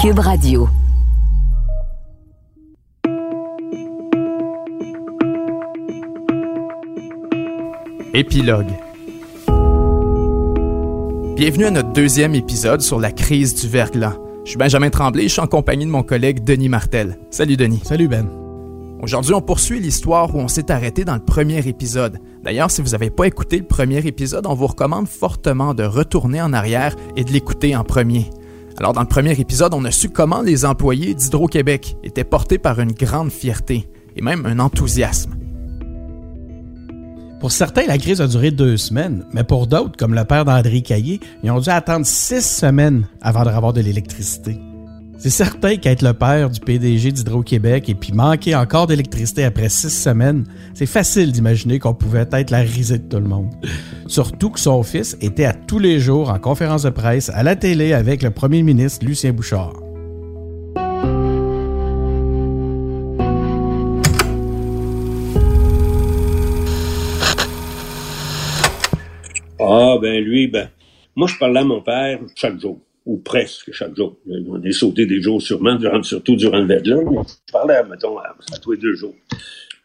Cube Radio. Épilogue. Bienvenue à notre deuxième épisode sur la crise du verglas. Je suis Benjamin Tremblay et je suis en compagnie de mon collègue Denis Martel. Salut Denis. Salut Ben. Aujourd'hui, on poursuit l'histoire où on s'est arrêté dans le premier épisode. D'ailleurs, si vous n'avez pas écouté le premier épisode, on vous recommande fortement de retourner en arrière et de l'écouter en premier. Alors, dans le premier épisode, on a su comment les employés d'Hydro-Québec étaient portés par une grande fierté et même un enthousiasme. Pour certains, la crise a duré deux semaines, mais pour d'autres, comme le père d'André Caillé, ils ont dû attendre six semaines avant de avoir de l'électricité. C'est certain qu'être le père du PDG d'Hydro-Québec et puis manquer encore d'électricité après six semaines, c'est facile d'imaginer qu'on pouvait être la risée de tout le monde. Surtout que son fils était à tous les jours en conférence de presse à la télé avec le premier ministre Lucien Bouchard. Ah, ben lui, ben, moi je parlais à mon père chaque jour ou presque chaque jour. On est sauté des jours sûrement, durant, surtout durant le verglas. Je parlais, mettons, à, tous les deux jours.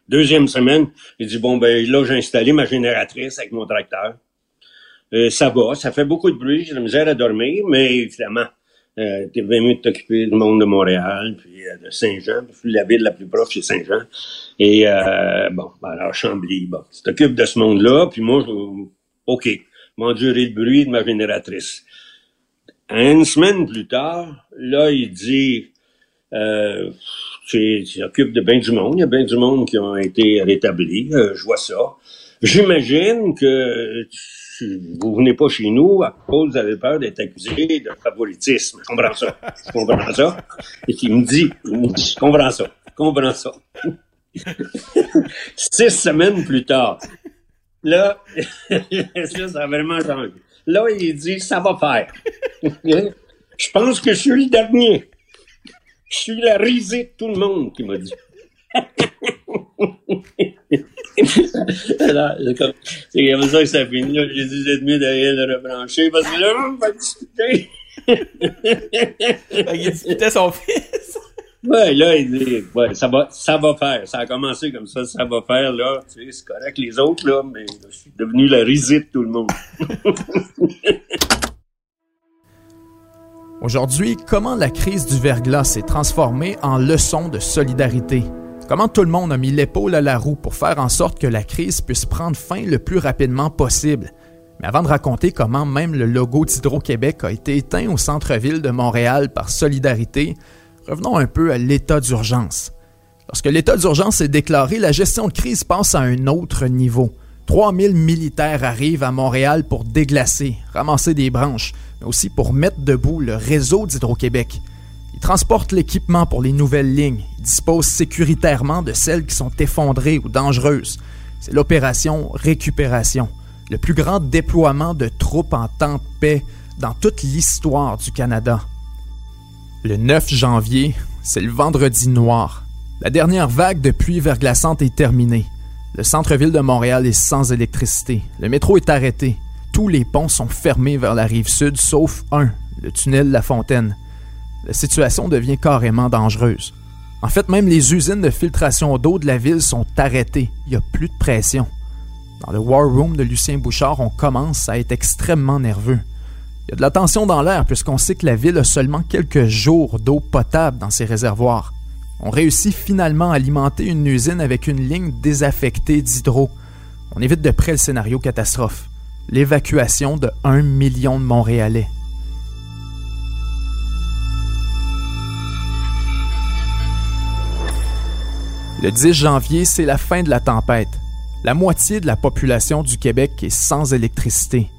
Deuxième semaine, il dit, bon, ben là, j'ai installé ma génératrice avec mon tracteur. Euh, ça va, ça fait beaucoup de bruit, j'ai la misère à dormir, mais évidemment, euh, t'es bien mieux de t'occuper du monde de Montréal, puis euh, de Saint-Jean, puis la ville la plus proche, c'est Saint-Jean. Et, euh, bon, ben, alors Chambly, bon, tu t'occupes de ce monde-là, puis moi, je, OK, m'endurer le bruit de ma génératrice. Une semaine plus tard, là, il dit, euh, tu t'occupes de bien du monde. Il y a bien du monde qui ont été rétablis. Euh, je vois ça. J'imagine que vous venez pas chez nous à cause vous avez peur d'être accusé de favoritisme. Je comprends ça. Je comprends ça. Et il me dit, je comprends ça. Comprends ça. Six semaines plus tard, là, ça a vraiment changé. Là, il dit, ça va faire. je pense que je suis le dernier. Je suis la risée de tout le monde qui m'a dit. c'est comme ça que ça finit. J'ai dit, j'ai mieux derrière de rebrancher parce que là, on va discuter. il discutait son fils. Ouais, là, il dit, ouais, ça va, ça va faire. Ça a commencé comme ça, ça va faire, là. Tu sais, c'est correct les autres, là, mais je suis devenu la risée de tout le monde. Aujourd'hui, comment la crise du verglas s'est transformée en leçon de solidarité? Comment tout le monde a mis l'épaule à la roue pour faire en sorte que la crise puisse prendre fin le plus rapidement possible? Mais avant de raconter comment même le logo d'Hydro-Québec a été éteint au centre-ville de Montréal par solidarité, Revenons un peu à l'état d'urgence. Lorsque l'état d'urgence est déclaré, la gestion de crise passe à un autre niveau. 3000 militaires arrivent à Montréal pour déglacer, ramasser des branches, mais aussi pour mettre debout le réseau d'Hydro-Québec. Ils transportent l'équipement pour les nouvelles lignes, ils disposent sécuritairement de celles qui sont effondrées ou dangereuses. C'est l'opération Récupération, le plus grand déploiement de troupes en temps de paix dans toute l'histoire du Canada. Le 9 janvier, c'est le vendredi noir. La dernière vague de pluie verglaçante est terminée. Le centre-ville de Montréal est sans électricité. Le métro est arrêté. Tous les ponts sont fermés vers la rive sud, sauf un, le tunnel La Fontaine. La situation devient carrément dangereuse. En fait, même les usines de filtration d'eau de la ville sont arrêtées. Il n'y a plus de pression. Dans le War Room de Lucien Bouchard, on commence à être extrêmement nerveux. Il y a de la tension dans l'air puisqu'on sait que la ville a seulement quelques jours d'eau potable dans ses réservoirs. On réussit finalement à alimenter une usine avec une ligne désaffectée d'hydro. On évite de près le scénario catastrophe, l'évacuation de 1 million de Montréalais. Le 10 janvier, c'est la fin de la tempête. La moitié de la population du Québec est sans électricité.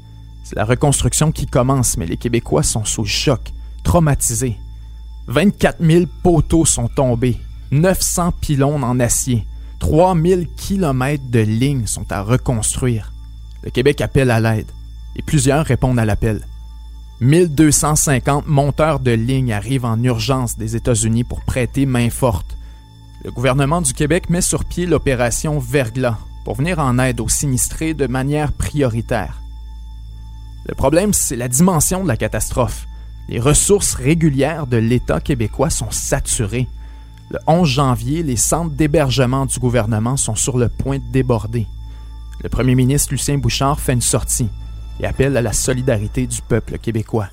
C'est la reconstruction qui commence, mais les Québécois sont sous choc, traumatisés. 24 000 poteaux sont tombés, 900 pylônes en acier, 3000 kilomètres de lignes sont à reconstruire. Le Québec appelle à l'aide et plusieurs répondent à l'appel. 1250 monteurs de lignes arrivent en urgence des États-Unis pour prêter main forte. Le gouvernement du Québec met sur pied l'opération Verglas pour venir en aide aux sinistrés de manière prioritaire. Le problème, c'est la dimension de la catastrophe. Les ressources régulières de l'État québécois sont saturées. Le 11 janvier, les centres d'hébergement du gouvernement sont sur le point de déborder. Le premier ministre Lucien Bouchard fait une sortie et appelle à la solidarité du peuple québécois.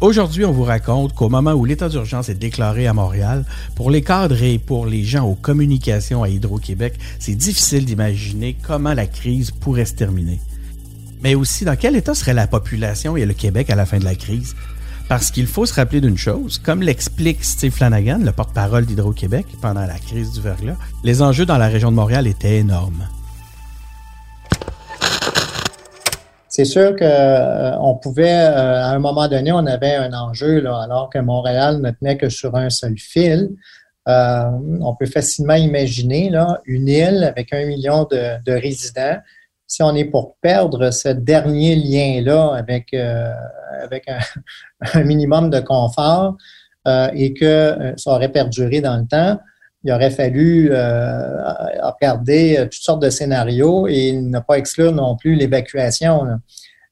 Aujourd'hui, on vous raconte qu'au moment où l'état d'urgence est déclaré à Montréal, pour les cadres et pour les gens aux communications à Hydro-Québec, c'est difficile d'imaginer comment la crise pourrait se terminer. Mais aussi, dans quel état serait la population et le Québec à la fin de la crise? Parce qu'il faut se rappeler d'une chose, comme l'explique Steve Flanagan, le porte-parole d'Hydro-Québec, pendant la crise du verglas, les enjeux dans la région de Montréal étaient énormes. c'est sûr qu'on euh, pouvait, euh, à un moment donné, on avait un enjeu, là, alors que Montréal ne tenait que sur un seul fil. Euh, on peut facilement imaginer là, une île avec un million de, résidents. Si on est pour perdre ce dernier lien-là avec, avec un, minimum de confort et que ça aurait perduré dans le temps, il aurait fallu euh, regarder euh, toutes sortes de scénarios et ne pas exclure non plus l'évacuation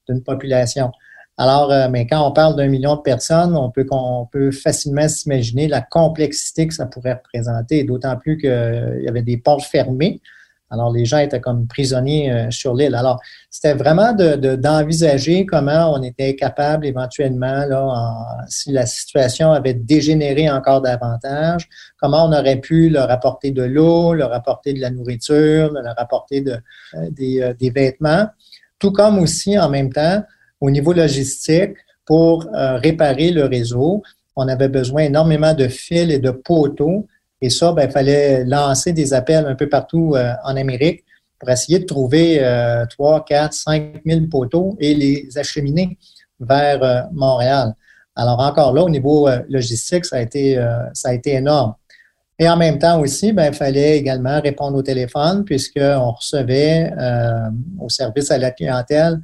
d'une population. Alors, euh, mais quand on parle d'un million de personnes, on peut, on peut facilement s'imaginer la complexité que ça pourrait représenter, d'autant plus qu'il y avait des portes fermées. Alors, les gens étaient comme prisonniers euh, sur l'île. Alors, c'était vraiment d'envisager comment on était capable éventuellement, si la situation avait dégénéré encore davantage, comment on aurait pu leur apporter de l'eau, leur apporter de la nourriture, leur apporter euh, des, euh, des, vêtements, tout comme aussi en même temps au niveau logistique pour réparer le réseau. On avait besoin énormément de fils et de poteaux et ça, ben, il fallait lancer des appels un peu partout euh, en Amérique pour essayer de trouver euh, 3, 4, 5 000 poteaux et les acheminer vers euh, Montréal. Alors encore là, au niveau euh, logistique, ça a été, ça a été énorme. Et en même temps aussi, ben, il fallait également répondre au téléphone puisqu'on recevait au service à la clientèle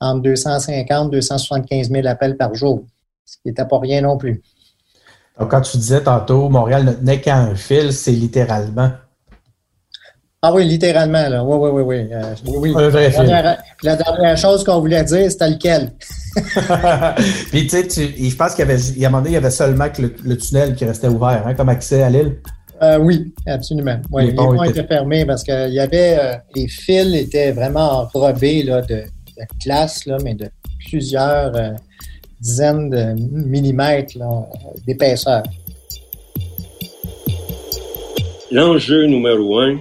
entre 250 275 000 appels par jour, ce qui n'était pas rien non plus. Donc, quand tu disais tantôt, Montréal ne tenait qu'à un fil, c'est littéralement. Ah oui, littéralement, là. Oui, oui, oui, oui. Euh, oui, Un vrai la, dernière, la dernière chose qu'on voulait dire, c'était lequel? Puis, tu sais, je pense qu'il y avait, il y a un moment donné, il y avait seulement que le, tunnel qui restait ouvert, hein, comme accès à l'île. Euh, oui, absolument. les, ponts, étaient... fermés parce qu'il y avait, euh, les fils étaient vraiment enrobés là, de, de là, mais de plusieurs dizaines de millimètres d'épaisseur. L'enjeu numéro un,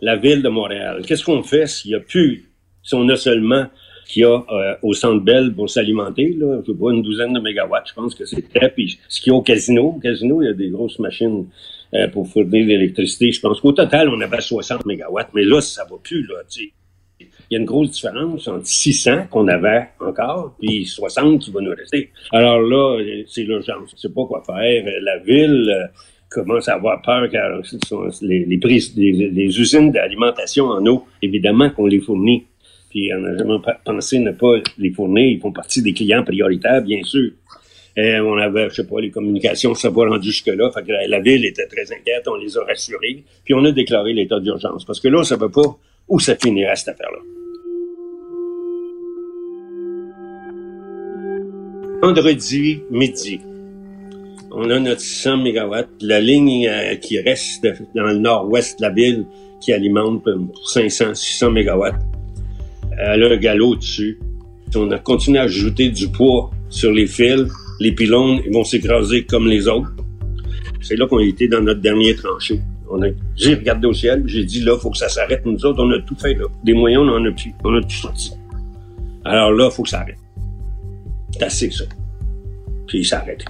la ville de Montréal. Qu'est-ce qu'on fait s'il n'y a plus, si on a seulement qu'il y a euh, au Centre Bell pour s'alimenter, là, je vois une douzaine de mégawatts, je pense que c'est très. Puis ce qu'il y a au casino, au casino, il y a des grosses machines euh, pour fournir l'électricité. Je pense qu'au total, on avait 60 mégawatts, mais là, ça va plus, là, tu sais il y a une grosse différence entre 600 qu'on avait encore, puis 60 qui va nous rester. Alors là, c'est l'urgence. Je sais pas quoi faire. La ville euh, commence à avoir peur car les, les, les, usines d'alimentation en eau, évidemment qu'on les fournit. Puis on n'a jamais pensé ne pas les fournir. Ils font partie des clients prioritaires, bien sûr. On avait, je sais pas, les communications, ça pas rendu jusque-là. Fait que la, ville était très inquiète, on les a rassurés. Puis on a déclaré l'état d'urgence. Parce que là, ça ne veut pas où ça finira cette affaire-là? Vendredi midi, on a notre 100 MW. La ligne euh, qui reste dans le nord-ouest de la ville qui alimente pour 500, 600 MW. Elle a un galop dessus. On a continué à ajouter du poids sur les fils. Les pylônes ils vont s'écraser comme les autres. C'est là qu'on était dans notre dernier tranché j'ai regardé au ciel, j'ai dit là, faut que ça s'arrête. Nous autres, on a tout fait là. Des moyens, on en a plus. On a tout sorti. Alors là, faut que ça arrête. C'est assez ça. Puis ça arrête.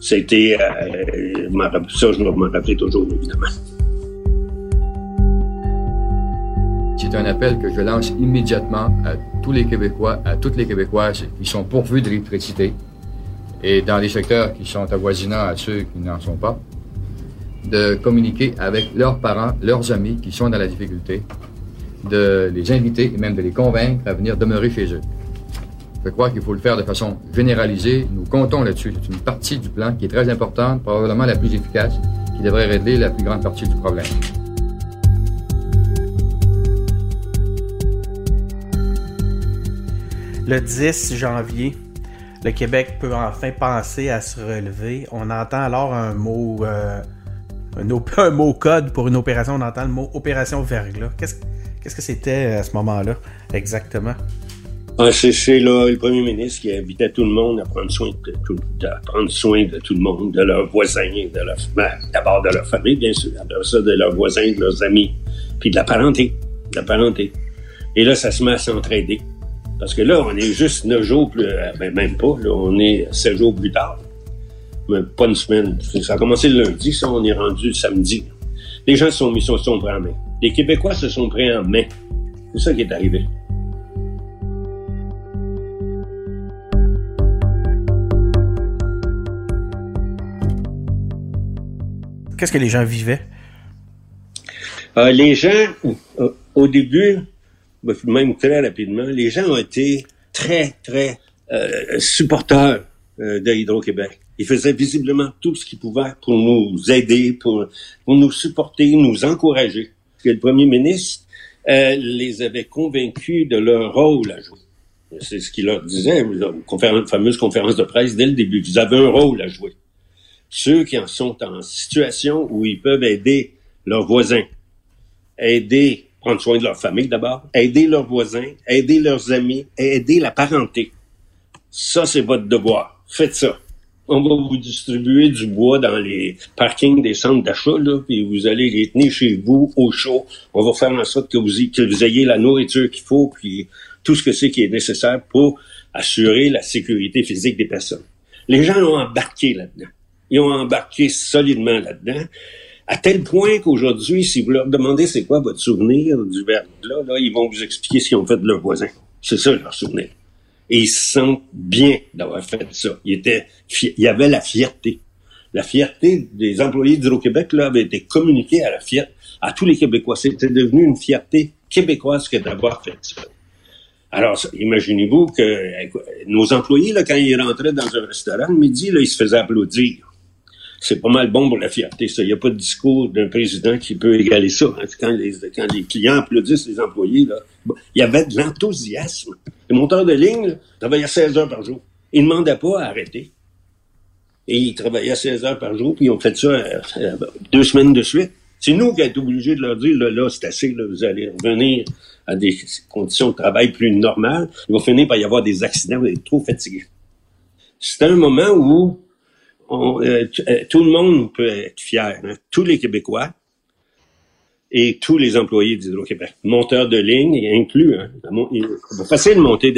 C'était, euh, ça, je m'en rappeler toujours, évidemment. C'est un appel que je lance immédiatement à tous les Québécois, à toutes les Québécoises qui sont pourvus d'électricité et dans les secteurs qui sont avoisinants à ceux qui n'en sont pas de communiquer avec leurs parents, leurs amis qui sont dans la difficulté, de les inviter et même de les convaincre à venir demeurer chez eux. Je crois qu'il faut le faire de façon généralisée. Nous comptons là-dessus. C'est une partie du plan qui est très importante, probablement la plus efficace, qui devrait régler la plus grande partie du problème. Le 10 janvier, le Québec peut enfin penser à se relever. On entend alors un mot, euh, un, mot code pour une opération. On entend le mot opération Verglas. Qu'est-ce, que c'était à ce moment-là exactement? Ah, c'est, le premier ministre qui invitait tout le monde à prendre soin de tout, prendre soin de tout le monde, de leurs voisins, de leur, ben, d'abord de leur famille, bien sûr, après ça, de leurs voisins, de leurs amis, puis de la parenté, la parenté. Et là, ça se met à s'entraider. Parce que là, on est juste neuf jours plus, euh, ben même pas, on est sept jours plus tard. Pas une semaine. Ça a commencé le lundi, ça, on est rendu le samedi. Les gens se sont mis, se sont pris en main. Les Québécois se sont pris en main. C'est ça qui est arrivé. Qu'est-ce que les gens vivaient? Euh, les gens, euh, au début, même très rapidement, les gens ont été très, très euh, supporters euh, de Hydro-Québec. Ils faisaient visiblement tout ce qu'ils pouvaient pour nous aider, pour, pour nous supporter, nous encourager. Que le premier ministre euh, les avait convaincus de leur rôle à jouer. C'est ce qu'il leur disait, une fameuse conférence de presse dès le début. Vous avez un rôle à jouer. Ceux qui en sont en situation où ils peuvent aider leurs voisins, aider prendre soin de leur famille d'abord, aider leurs voisins, aider leurs amis, aider la parenté. Ça, c'est votre devoir. Faites ça. On va vous distribuer du bois dans les parkings des centres d'achat, là, puis vous allez les tenir chez vous au chaud. On va faire en sorte que vous, ayez la nourriture qu'il faut, puis tout ce que c'est qui est nécessaire pour assurer la sécurité physique des personnes. Les gens ont embarqué là-dedans. Ils ont embarqué solidement là-dedans. À tel point qu'aujourd'hui, si vous leur demandez c'est quoi votre souvenir du verglas, là, ils vont vous expliquer ce qu'ils ont fait de leurs voisins. C'est ça leur souvenir. Et ils se sentent bien d'avoir fait ça. Il y avait la fierté. La fierté des employés d'Hydro-Québec, là, avait été communiquée à la fierté, à tous les Québécois. C'était devenu une fierté québécoise que d'avoir fait ça. Alors, imaginez-vous que nos employés, là, quand ils rentraient dans un restaurant le midi, là, ils se faisaient applaudir c'est pas mal bon pour la fierté, ça. Il n'y a pas de discours d'un président qui peut égaler ça. Hein. Quand, les, quand les clients applaudissent les employés, là, il y avait de l'enthousiasme. Les monteurs de ligne travaillaient 16 heures par jour. Ils ne demandaient pas à arrêter. Et ils travaillaient 16 heures par jour, puis ils ont fait ça euh, euh, deux semaines de suite. C'est nous qui été obligés de leur dire, là, là, c'est assez, là, vous allez revenir à des conditions de travail plus normales. Il va finir par y avoir des accidents, vous êtes trop fatigués. C'était un moment où euh, euh, tout le monde peut être fier. Hein. Tous les Québécois et tous les employés d'Hydro-Québec. Monteurs de ligne inclus. Hein. C'est facile de monter.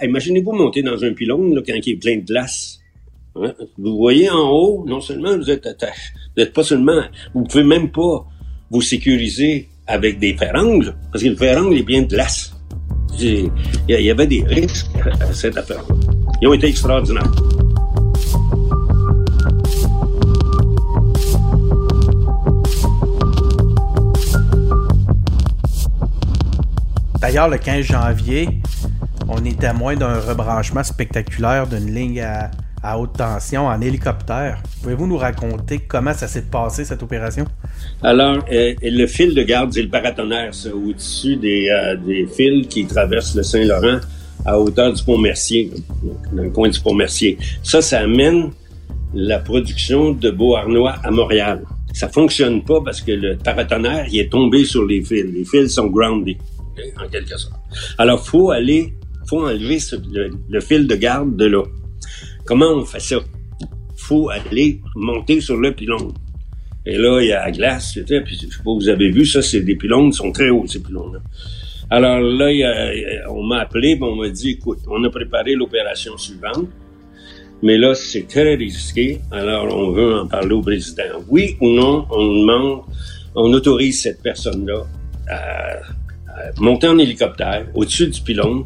Imaginez-vous monter dans un pylône là, quand il est plein de glace. Hein. Vous voyez en haut, non seulement vous êtes attaché, vous n'êtes pas seulement, vous pouvez même pas vous sécuriser avec des ferrangles, parce que le ferangle est bien de glace. Il y avait des risques à cette affaire-là. Ils ont été extraordinaires. D'ailleurs, le 15 janvier, on est à moins d'un rebranchement spectaculaire d'une ligne à, haute tension en hélicoptère. Pouvez-vous nous raconter comment ça s'est passé, cette opération? Alors, euh, le fil de garde, c'est le paratonnerre, au-dessus des, euh, des fils qui traversent le Saint-Laurent à hauteur du pont Mercier, dans le coin du pont Mercier. Ça, ça amène la production de Beauharnois à Montréal. Ça fonctionne pas parce que le paratonnerre, il est tombé sur les fils. Les fils sont en quelque sorte. Alors, faut aller, faut enlever le, fil de garde de là. Comment on fait ça? faut aller monter sur le pylône. Et là, il y a la glace, puis je sais pas, vous avez vu, ça, c'est des pylônes, qui sont très hauts, ces pylônes-là. Alors là, on m'a appelé, on m'a dit, écoute, on a préparé l'opération suivante, mais là, c'est très risqué, alors on veut en parler au président. Oui ou non, on demande, on autorise cette personne-là à monter en hélicoptère au-dessus du pylône,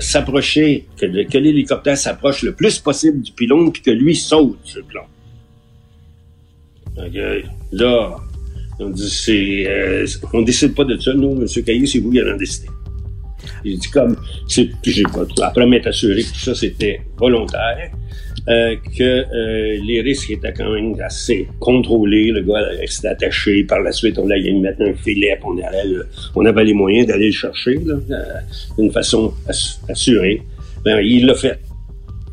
s'approcher, que, l'hélicoptère s'approche le plus possible du pylône, puis que lui saute sur pylône. là, on dit c'est, euh, on décide pas de ça, nous, M. Caillé, c'est vous qui allez en décider. Il dit comme, c'est, j'ai pas, après m'être assuré que tout ça c'était volontaire, que les risques étaient quand même assez contrôlés. Le gars restait attaché. Par la suite, on allait mettre un filet, on, allait, on avait les moyens d'aller le chercher d'une façon assurée. Ben, il l'a fait.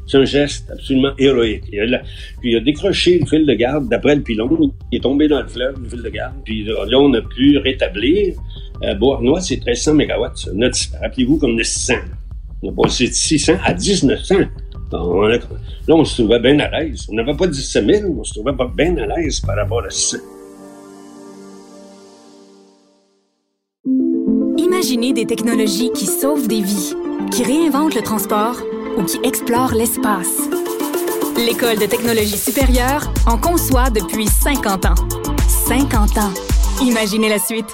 C'est un geste absolument héroïque. Il a, puis il a décroché le fil de garde d'après le pilon. Il est tombé dans le fleuve, le fil de garde. Puis là, on a pu rétablir. Euh, Beauharnois, c'est 1300 MW. Rappelez-vous comme de 600. On a passé de 600 à 1900. Là, on se trouvait bien à l'aise. On n'avait pas 17 000, on se trouvait pas bien à l'aise par rapport à 600. Imaginez des technologies qui sauvent des vies, qui réinventent le transport ou qui explore l'espace. L'École de technologie supérieure en conçoit depuis 50 ans. 50 ans. Imaginez la suite.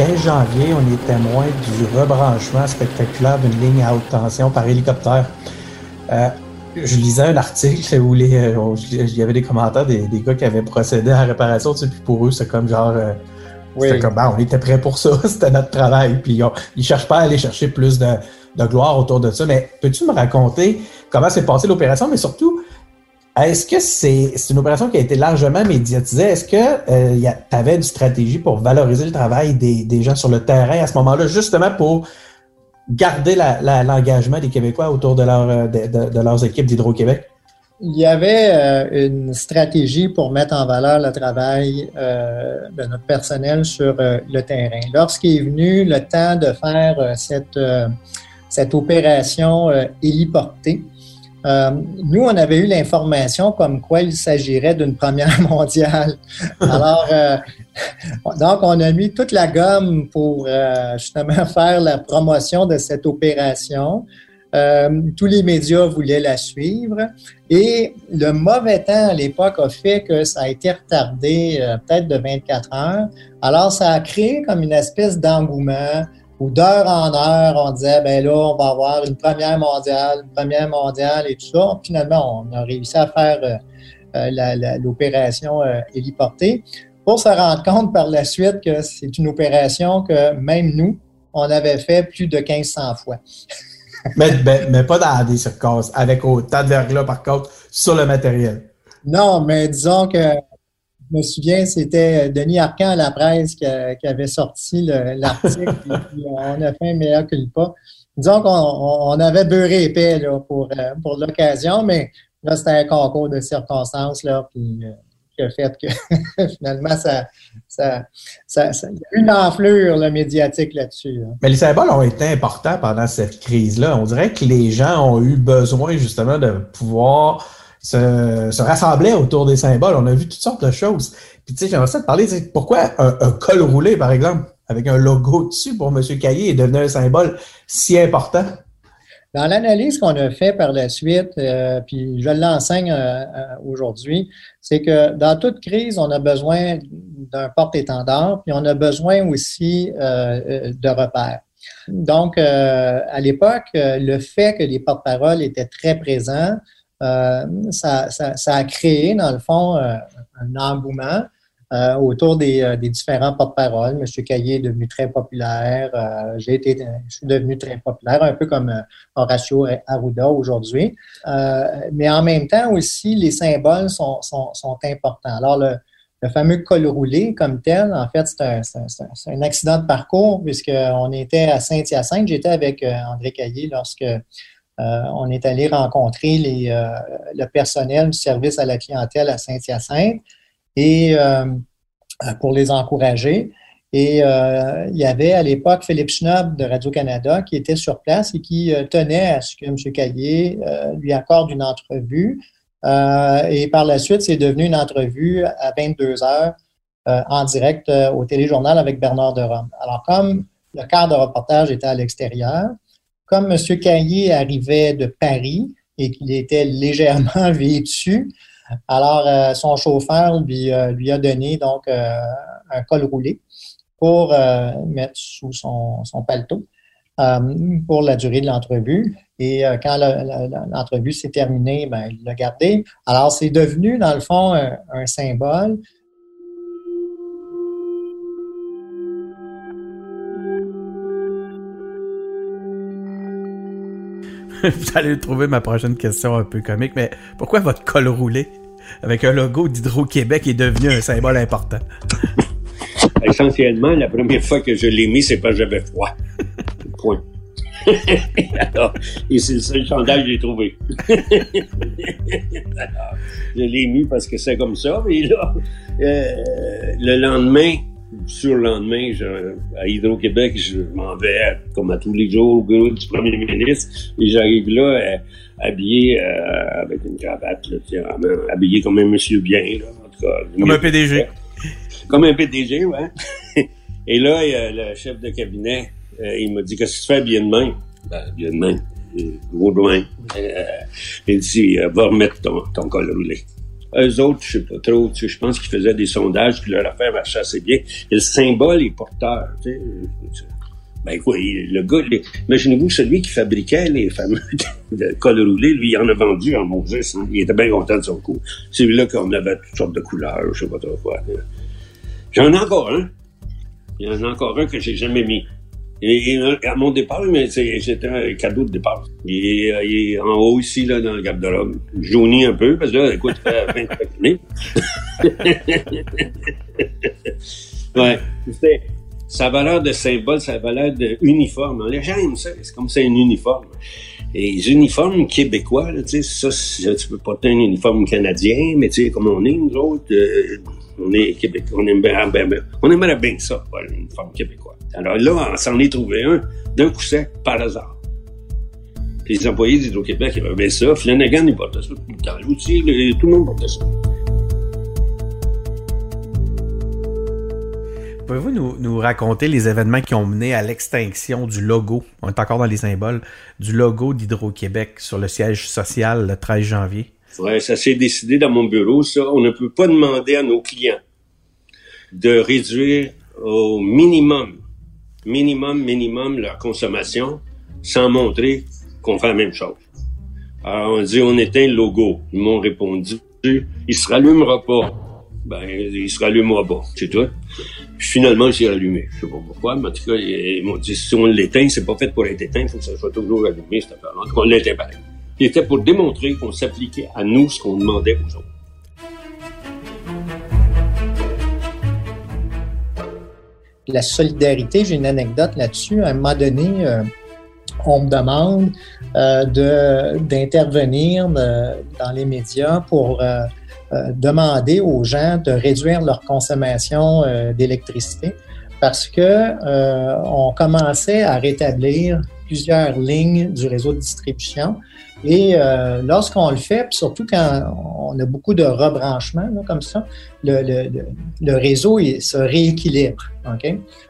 15 janvier, on est témoin du rebranchement spectaculaire d'une ligne à haute tension par hélicoptère. Euh, je lisais un article où les, euh, il y avait des commentaires des, gars qui avaient procédé à la réparation, tu sais, puis pour eux, c'est comme genre... Euh, c'était comme, ben, on était prêts pour ça, c'était notre travail. Puis ils, ne cherchent pas à aller chercher plus de, de gloire autour de ça. Mais peux-tu me raconter comment s'est passée l'opération, mais surtout, est-ce que c'est une opération qui a été largement médiatisée? Est-ce que euh, tu avais une stratégie pour valoriser le travail des, gens sur le terrain à ce moment-là, justement pour garder l'engagement des Québécois autour euh, de, leurs équipes d'Hydro-Québec? Il y avait euh, une stratégie pour mettre en valeur le travail de notre personnel sur le terrain. Lorsqu'il est venu le temps de faire cette, cette opération héliportée, euh, nous, on avait eu l'information comme quoi il s'agirait d'une première mondiale. Alors, euh, donc, on a mis toute la gomme pour euh, justement faire la promotion de cette opération. tous les médias voulaient la suivre et le mauvais temps à l'époque a fait que ça a été retardé peut-être de 24 heures. Alors, ça a créé comme une espèce d'engouement ou d'heure en heure, on disait, ben là, on va avoir une première mondiale, une première mondiale et tout ça. Finalement, on a réussi à faire euh, euh, l'opération euh, héliportée pour se rendre compte par la suite que c'est une opération que même nous, on avait fait plus de 1500 fois. mais, mais, pas dans des circonstances, avec autant de verglas, par contre, sur le matériel. Non, mais disons que je me souviens, c'était Denis Arcan à la presse qui, avait sorti l'article. on a fait un meilleur culpa. Disons qu'on on avait beurré épais pour, euh, pour l'occasion, mais là, c'était un concours de circonstances là, puis, euh, qui a fait que finalement, ça, ça, ça, il y a eu une enflure médiatique là-dessus. Mais les symboles ont été importants pendant cette crise-là. On dirait que les gens ont eu besoin justement de pouvoir se, rassemblaient autour des symboles. On a vu toutes sortes de choses. Puis, tu sais, j'aimerais ça te parler, pourquoi un, col roulé, par exemple, avec un logo dessus pour M. Caillé est devenu un symbole si important? Dans l'analyse qu'on a fait par la suite, euh, puis je l'enseigne euh, euh, aujourd'hui, c'est que dans toute crise, on a besoin d'un porte-étendard, puis on a besoin aussi de repères. Donc, à l'époque, le fait que les porte-paroles étaient très présents, euh, ça, a créé, dans le fond, euh, un engouement euh, autour des, différents porte-paroles. M. Caillé est devenu très populaire. J'ai été, je suis devenu très populaire, un peu comme Horacio Arruda aujourd'hui. mais en même temps aussi, les symboles sont, importants. Alors, le, fameux col roulé comme tel, en fait, c'est un, un, accident de parcours puisqu'on était à Saint-Hyacinthe. J'étais avec André Caillé lorsque on est allé rencontrer euh, le personnel du service à la clientèle à Saint-Hyacinthe et euh, pour les encourager. Et il y avait à l'époque Philippe Schnob de Radio-Canada qui était sur place et qui tenait à ce que M. Caillé lui accorde une entrevue. et par la suite, c'est devenu une entrevue à 22 heures en direct au téléjournal avec Bernard de Rome. Alors, comme le quart de reportage était à l'extérieur, comme M. Caillé arrivait de Paris et qu'il était légèrement vêtu, alors euh, son chauffeur lui, euh, lui, a donné donc euh, un col roulé pour mettre sous son, son paletot pour la durée de l'entrevue. Et quand l'entrevue s'est terminée, ben, il l'a gardé. Alors, c'est devenu, dans le fond, un symbole Vous allez trouver ma prochaine question un peu comique, mais pourquoi votre col roulé avec un logo d'Hydro-Québec est devenu un symbole important? Essentiellement, la première fois que je l'ai mis, c'est parce que j'avais froid. Point. Alors, et c'est le seul chandail que j'ai trouvé. je l'ai mis parce que c'est comme ça. Et là, euh, le lendemain, sur le lendemain, à Hydro-Québec, je m'en vais, comme à tous les jours, au bureau du premier ministre, et j'arrive là, euh, habillé euh, avec une cravate, là, habillé comme un monsieur bien, là, en tout cas. Comme un PDG. Comme un PDG, ouais. et là, le chef de cabinet, euh, il m'a dit, qu'est-ce que tu fais bien de main? Ben, bien de main. Gros de main. il dit, va remettre ton, ton col roulé. Eux autres, je sais pas trop, je pense qu'ils faisaient des sondages, puis leur affaire marchait assez bien. Et le symbole est porteur, tu sais. Ben quoi, le gars, imaginez-vous celui qui fabriquait les fameux de col lui, il en a vendu en Moses, hein. il était bien content de son coup. Celui-là qu'on avait toutes sortes de couleurs, je sais pas trop quoi. J'en ai encore un. Il y en a encore un que j'ai jamais mis. Et, à mon départ, mais c'était un cadeau de départ. Il est, il est, en haut ici, là, dans le garde-robe. Jauni un peu, parce que là, écoute, ça fait 25 années. ouais. Sa valeur de symbole, sa valeur d'uniforme. Les gens aiment ça. C'est comme c'est un uniforme. Et les uniformes québécois, là, tu sais, ça, tu peux porter un uniforme canadien, mais tu sais, comme on est, nous autres, euh, on est québécois, on aime bien, on aimerait bien ça, un uniforme québécois. Alors là, on s'en est trouvé un d'un coup sec, par hasard. les employés d'Hydro-Québec, ils avaient ça. Flanagan, il portait ça tout le temps. Aussi, tout le monde portait ça. Pouvez-vous nous, nous, raconter les événements qui ont mené à l'extinction du logo, on est encore dans les symboles, du logo d'Hydro-Québec sur le siège social le 13 janvier? Oui, ça s'est décidé dans mon bureau, ça. On ne peut pas demander à nos clients de réduire au minimum minimum, minimum leur consommation sans montrer qu'on fait la même chose. Alors, on dit, on éteint le logo. Ils m'ont répondu, il se rallumera pas. Ben, il se rallumera pas, c'est tout. finalement, il s'est rallumé. Je sais pas pourquoi, mais en tout cas, ils m'ont dit, si on l'éteint, c'est pas fait pour être éteint, il faut que ça soit toujours allumé, cette affaire En tout cas, on l'éteint pareil. C'était pour démontrer qu'on s'appliquait à nous ce qu'on demandait aux autres. La solidarité, j'ai une anecdote là-dessus. À un moment donné, euh, on me demande euh, d'intervenir euh, dans les médias pour demander aux gens de réduire leur consommation d'électricité parce que on commençait à rétablir plusieurs lignes du réseau de distribution et euh, lorsqu'on le fait, surtout quand on a beaucoup de rebranchements comme ça, le, réseau se rééquilibre.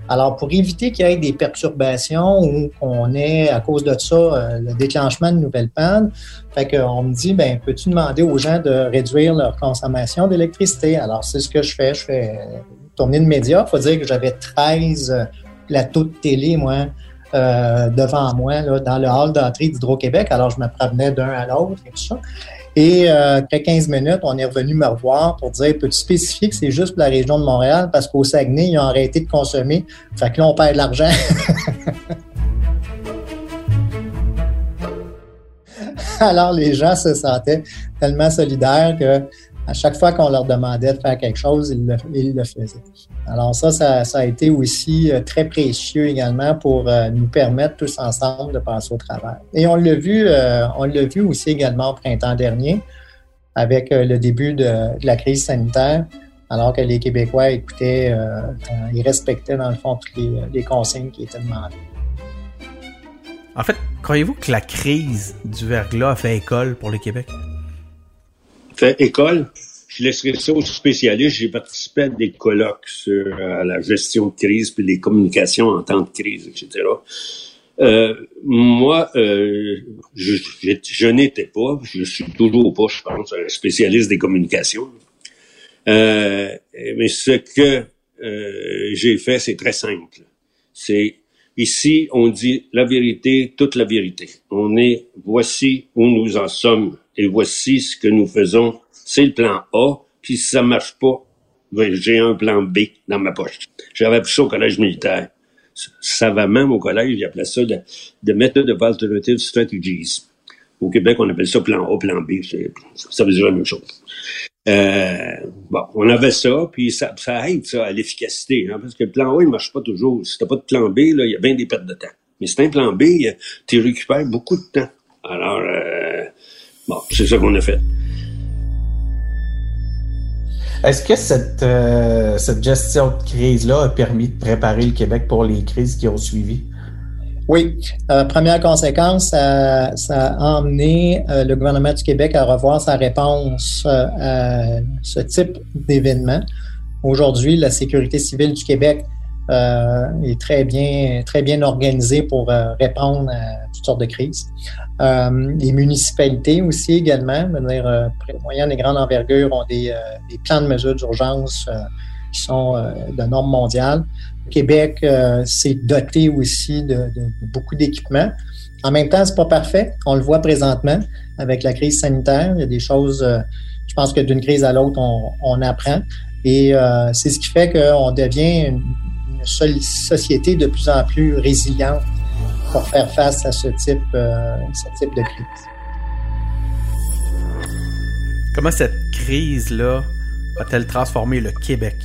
Alors, pour éviter qu'il y ait des perturbations ou qu'on ait, à cause de ça, euh, le déclenchement de nouvelles pannes, fait me dit, ben peux-tu demander aux gens de réduire leur consommation d'électricité? Alors, c'est ce que je fais. Je fais tourner de médias. Il faut dire que j'avais 13 plateaux de télé, moi, euh, devant moi là, dans le hall d'entrée d'Hydro-Québec. Alors, je me promenais d'un à l'autre et tout ça. Et euh, après 15 minutes, on est revenu me revoir pour dire peux-tu spécifier que c'est juste pour la région de Montréal? Parce qu'au Saguenay, ils ont arrêté de consommer. Fait que là, on perd de l'argent. Alors, les gens se sentaient tellement solidaires que à chaque fois qu'on leur demandait de faire quelque chose, ils le, faisaient. Alors ça, ça, a été aussi euh, très précieux également pour euh, nous permettre tous ensemble de passer au travail. Et on l'a vu, euh, on l'a vu aussi également au printemps dernier avec le début de, la crise sanitaire, alors que les Québécois écoutaient, ils respectaient dans le fond toutes les, les consignes qui étaient demandées. En fait, croyez-vous que la crise du verglas a fait école pour le Québec? Fait école. Je laisserai ça aux spécialistes. J'ai participé à des colloques sur euh, la gestion de crise puis les communications en temps de crise, etc. Euh, moi, euh, je, je, n'étais pas, je suis toujours pas, je pense, un spécialiste des communications. Euh, mais ce que euh, j'ai fait, c'est très simple. C'est ici, on dit la vérité, toute la vérité. On est, voici où nous en sommes et voici ce que nous faisons. C'est le plan A, puis si ça marche pas, ben, j'ai un plan B dans ma poche. J'avais appris ça au collège militaire. Ça va même au collège, il appelait ça de, de Method of Alternative Strategies. Au Québec, on appelle ça plan A, plan B. Ça veut dire la même chose. Euh, bon, on avait ça, puis ça, aide ça à l'efficacité, hein, parce que le plan A, il marche pas toujours. Si t'as pas de plan B, il y a bien des pertes de temps. Mais si t'as un plan B, tu récupères beaucoup de temps. Alors, euh, bon, c'est ça qu'on a fait. Est-ce que cette, euh, cette gestion de crise-là a permis de préparer le Québec pour les crises qui ont suivi? Oui. Euh, première conséquence, ça, a emmené euh, le gouvernement du Québec à revoir sa réponse euh, à ce type d'événement. Aujourd'hui, la sécurité civile du Québec est très bien, très bien organisée pour répondre à toutes sortes de crises. les municipalités aussi également, dire, moyenne et grande envergure, ont des, plans de mesures d'urgence qui sont de normes mondiales. Québec euh, s'est doté aussi de, beaucoup d'équipements. En même temps, c'est pas parfait. On le voit présentement avec la crise sanitaire. Il y a des choses, euh, je pense que d'une crise à l'autre, on, apprend. Et euh, c'est ce qui fait qu'on devient une, société de plus en plus résiliente pour faire face à ce type, ce type de crise. Comment cette crise-là a-t-elle transformé le Québec?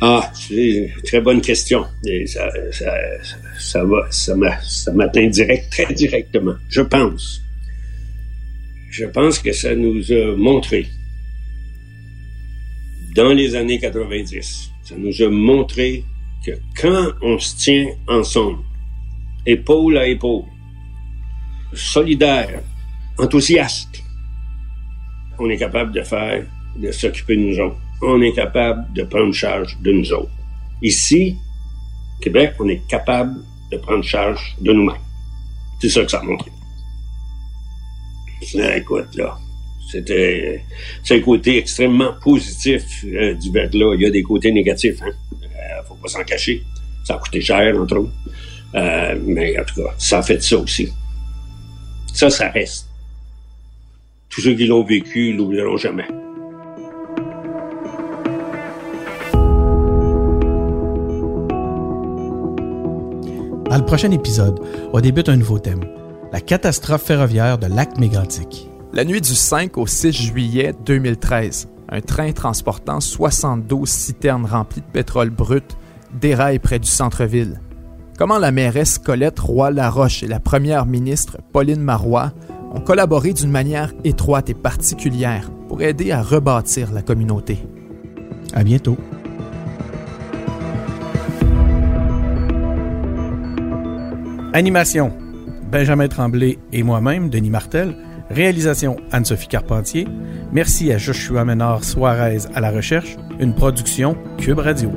Ah, c'est une très bonne question. Et ça, ça, ça va, ça m'atteint direct, très directement. Je pense. Je pense que ça nous a montré, dans les années 90, ça nous a montré que quand on se tient ensemble, épaule à épaule, solidaire, enthousiaste, on est capable de faire, de s'occuper de nous autres on est capable de prendre charge de nous autres. Ici, Québec, on est capable de prendre charge de nous-mêmes. C'est ça que ça a montré. Écoute, là, c'était c'est un côté extrêmement positif euh, du verglas. Il y a des côtés négatifs, hein. Euh, faut pas s'en cacher. Ça a coûté cher, entre autres. Euh, mais en tout cas, ça a fait ça aussi. Ça, ça reste. Tous ceux qui l'ont vécu l'oublieront jamais. Dans le prochain épisode, on débute un nouveau thème, la catastrophe ferroviaire de lac mégantic. La nuit du 5 au 6 juillet 2013, un train transportant 72 citernes remplies de pétrole brut déraille près du centre-ville. Comment la mairesse Colette Roy-Laroche et la première ministre Pauline Marois ont collaboré d'une manière étroite et particulière pour aider à rebâtir la communauté? À bientôt. Animation Benjamin Tremblay et moi-même, Denis Martel. Réalisation Anne-Sophie Carpentier. Merci à Joshua Ménard Suarez à la recherche. Une production Cube Radio.